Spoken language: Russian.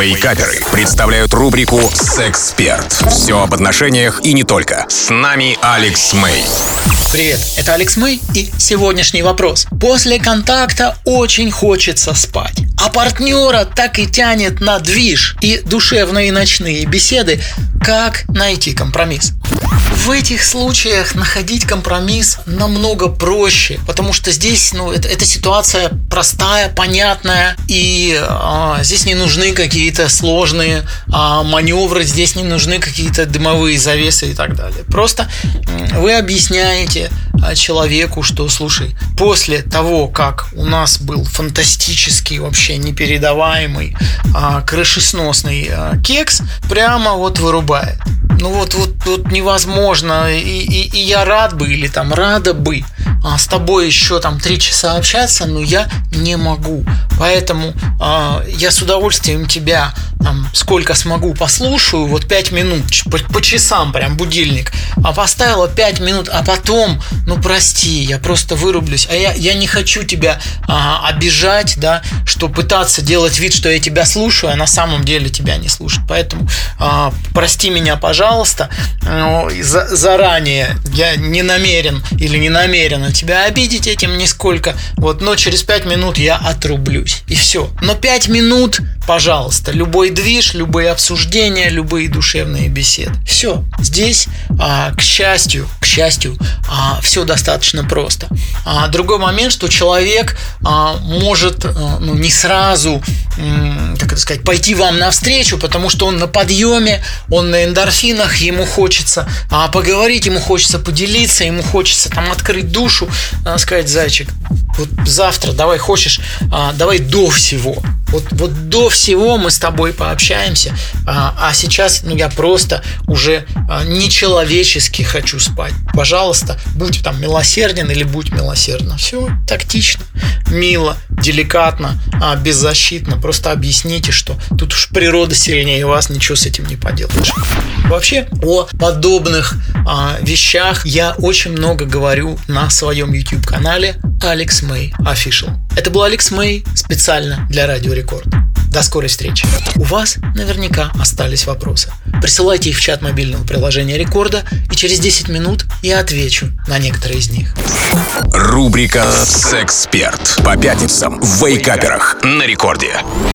Вейкаперы представляют рубрику «Сексперт». Все об отношениях и не только. С нами Алекс Мэй. Привет, это Алекс Мэй и сегодняшний вопрос. После контакта очень хочется спать, а партнера так и тянет на движ и душевные ночные беседы. Как найти компромисс? В этих случаях находить компромисс намного проще, потому что здесь, ну, это, эта ситуация простая, понятная, и а, здесь не нужны какие-то сложные а, маневры, здесь не нужны какие-то дымовые завесы и так далее. Просто вы объясняете человеку, что, слушай, после того, как у нас был фантастический, вообще непередаваемый, а, крышесносный а, кекс, прямо вот вырубает ну вот, вот, вот невозможно, и, и, и я рад бы, или там рада бы а, с тобой еще там три часа общаться, но я не могу. Поэтому а, я с удовольствием тебя там сколько смогу послушаю, вот пять минут, по, по часам прям будильник, а поставила пять минут, а потом, ну прости, я просто вырублюсь, а я, я не хочу тебя а, обижать, да, что пытаться делать вид, что я тебя слушаю, а на самом деле тебя не слушать. Поэтому а, прости меня, пожалуйста, ну, за, заранее я не намерен или не намерена тебя обидеть этим нисколько, вот, но через пять минут я отрублюсь, и все. Но пять минут, пожалуйста, любой движ, любые обсуждения, любые душевные беседы. Все. Здесь, а, к счастью, к счастью, а, все достаточно просто. А, другой момент, что человек может ну, не сразу, как это сказать, пойти вам навстречу, потому что он на подъеме, он на эндорфинах, ему хочется поговорить, ему хочется поделиться, ему хочется там открыть душу, сказать, зайчик, вот завтра давай хочешь, давай до всего. Вот, вот до всего мы с тобой пообщаемся, а, а сейчас ну, я просто уже а, нечеловечески хочу спать. Пожалуйста, будь там милосерден или будь милосердна. Все тактично, мило, деликатно, а, беззащитно. Просто объясните, что тут уж природа сильнее вас, ничего с этим не поделаешь. Вообще о подобных а, вещах я очень много говорю на своем YouTube канале Алекс Мэй Official. Это был Алекс Мэй специально для Радио Рекорд. До скорой встречи. У вас наверняка остались вопросы. Присылайте их в чат мобильного приложения Рекорда, и через 10 минут я отвечу на некоторые из них. Рубрика «Сексперт» по пятницам в Вейкаперах на Рекорде.